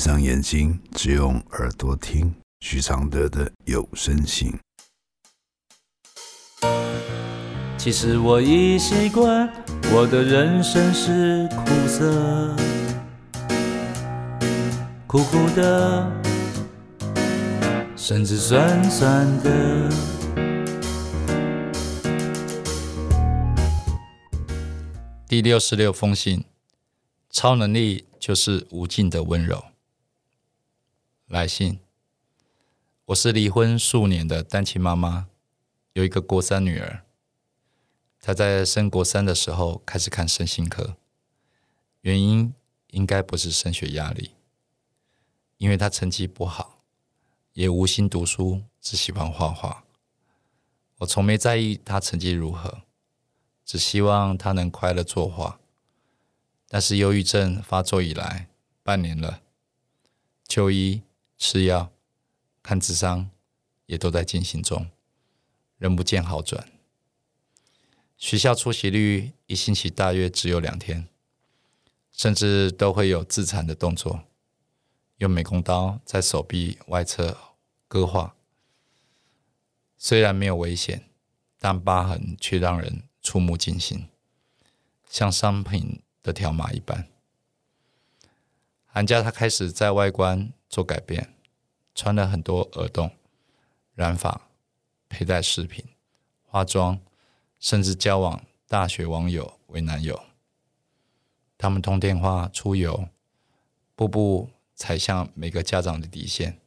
闭上眼睛，只用耳朵听许常德的有声信。其实我已习惯，我的人生是苦涩，苦苦的，甚至酸酸的。第六十六封信，超能力就是无尽的温柔。来信，我是离婚数年的单亲妈妈，有一个国三女儿。她在升国三的时候开始看身心科，原因应该不是升学压力，因为她成绩不好，也无心读书，只喜欢画画。我从没在意她成绩如何，只希望她能快乐作画。但是忧郁症发作以来，半年了，就医。吃药、看智商也都在进行中，仍不见好转。学校出席率一星期大约只有两天，甚至都会有自残的动作，用美工刀在手臂外侧割划。虽然没有危险，但疤痕却让人触目惊心，像商品的条码一般。寒假，他开始在外观。做改变，穿了很多耳洞、染发、佩戴饰品、化妆，甚至交往大学网友为男友。他们通电话、出游，步步踩向每个家长的底线。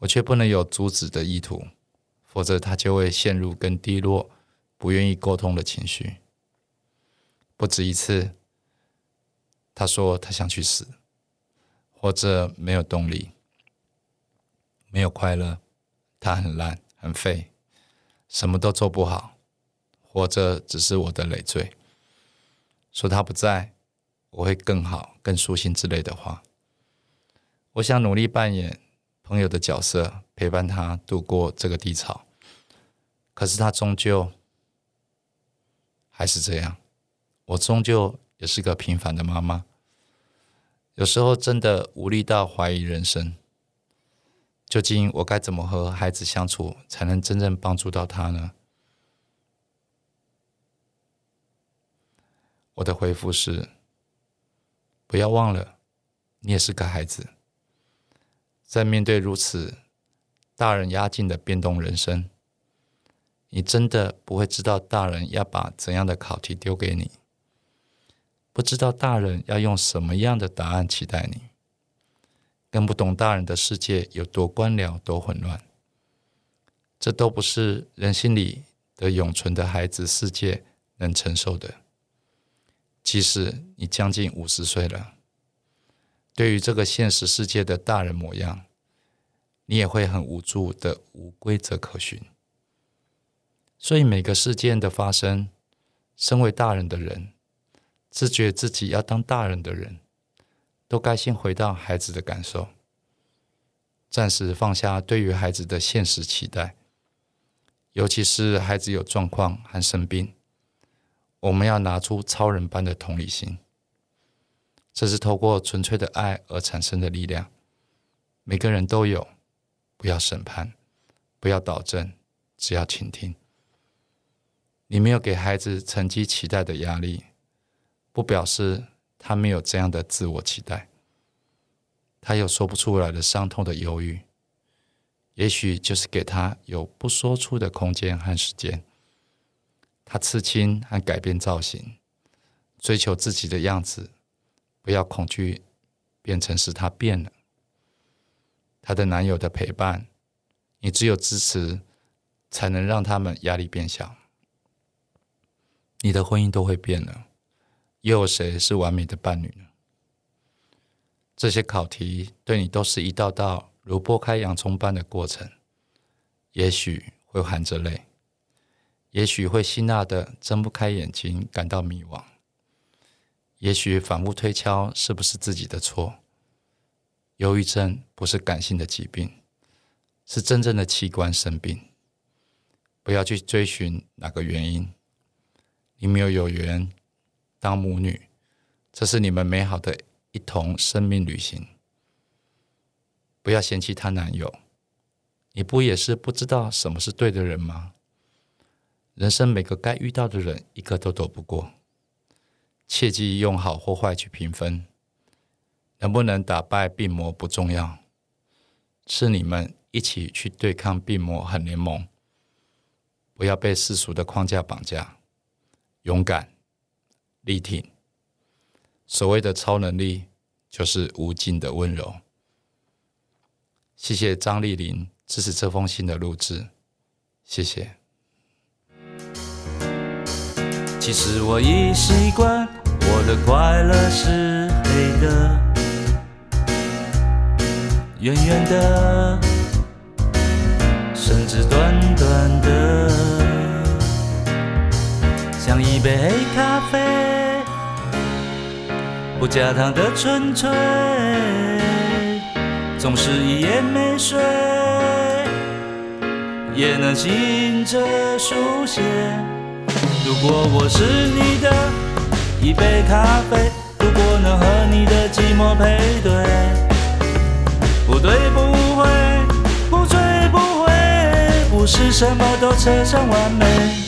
我却不能有阻止的意图，否则他就会陷入更低落、不愿意沟通的情绪。不止一次，他说他想去死。或者没有动力，没有快乐，他很烂，很废，什么都做不好，活着只是我的累赘。说他不在，我会更好、更舒心之类的话。我想努力扮演朋友的角色，陪伴他度过这个低潮。可是他终究还是这样，我终究也是个平凡的妈妈。有时候真的无力到怀疑人生。究竟我该怎么和孩子相处，才能真正帮助到他呢？我的回复是：不要忘了，你也是个孩子，在面对如此大人压境的变动人生，你真的不会知道大人要把怎样的考题丢给你。不知道大人要用什么样的答案期待你，更不懂大人的世界有多官僚、多混乱。这都不是人心里的永存的孩子世界能承受的。即使你将近五十岁了，对于这个现实世界的大人模样，你也会很无助的无规则可循。所以每个事件的发生，身为大人的人。自觉自己要当大人的人，都该先回到孩子的感受，暂时放下对于孩子的现实期待。尤其是孩子有状况和生病，我们要拿出超人般的同理心。这是透过纯粹的爱而产生的力量。每个人都有，不要审判，不要导正，只要倾听。你没有给孩子成绩期待的压力。不表示他没有这样的自我期待，他有说不出来的伤痛的忧郁，也许就是给他有不说出的空间和时间。他刺青和改变造型，追求自己的样子，不要恐惧变成是他变了。他的男友的陪伴，你只有支持，才能让他们压力变小。你的婚姻都会变了。又有谁是完美的伴侣呢？这些考题对你都是一道道如剥开洋葱般的过程，也许会含着泪，也许会辛辣的睁不开眼睛，感到迷惘，也许反复推敲是不是自己的错。忧郁症不是感性的疾病，是真正的器官生病。不要去追寻哪个原因，你没有有缘。当母女，这是你们美好的一同生命旅行。不要嫌弃她男友，你不也是不知道什么是对的人吗？人生每个该遇到的人，一个都躲不过。切记用好或坏去评分，能不能打败病魔不重要，是你们一起去对抗病魔很联盟。不要被世俗的框架绑架，勇敢、力挺。所谓的超能力，就是无尽的温柔。谢谢张丽玲支持这封信的录制，谢谢。其实我已习惯，我的快乐是黑的，圆圆的，甚至短短像一杯黑咖啡，不加糖的纯粹，总是一夜没睡，也能醒着书写。如果我是你的一杯咖啡，如果能和你的寂寞配对，不对不会，不醉不回，不是什么都扯上完美。